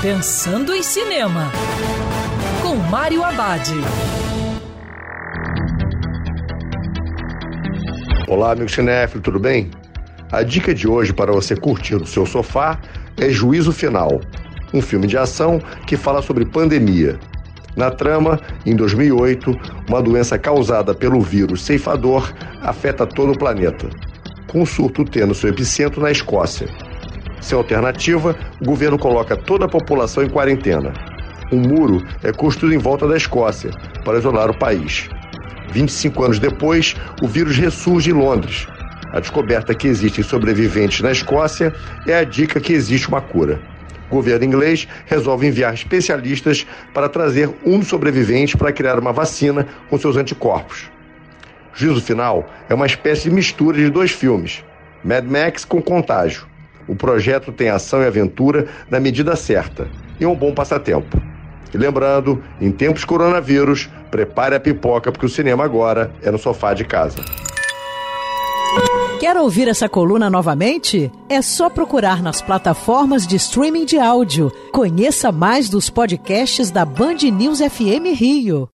Pensando em Cinema, com Mário Abad. Olá, amigo cinéfilo, tudo bem? A dica de hoje para você curtir no seu sofá é Juízo Final, um filme de ação que fala sobre pandemia. Na trama, em 2008, uma doença causada pelo vírus ceifador afeta todo o planeta, com o surto tendo seu epicentro na Escócia. Sem alternativa, o governo coloca toda a população em quarentena. Um muro é construído em volta da Escócia para isolar o país. 25 anos depois, o vírus ressurge em Londres. A descoberta que existem sobreviventes na Escócia é a dica que existe uma cura. O governo inglês resolve enviar especialistas para trazer um dos sobreviventes para criar uma vacina com seus anticorpos. Juízo Final é uma espécie de mistura de dois filmes, Mad Max com Contágio. O projeto tem ação e aventura na medida certa e um bom passatempo. E lembrando, em tempos coronavírus, prepare a pipoca porque o cinema agora é no sofá de casa. Quer ouvir essa coluna novamente? É só procurar nas plataformas de streaming de áudio. Conheça mais dos podcasts da Band News FM Rio.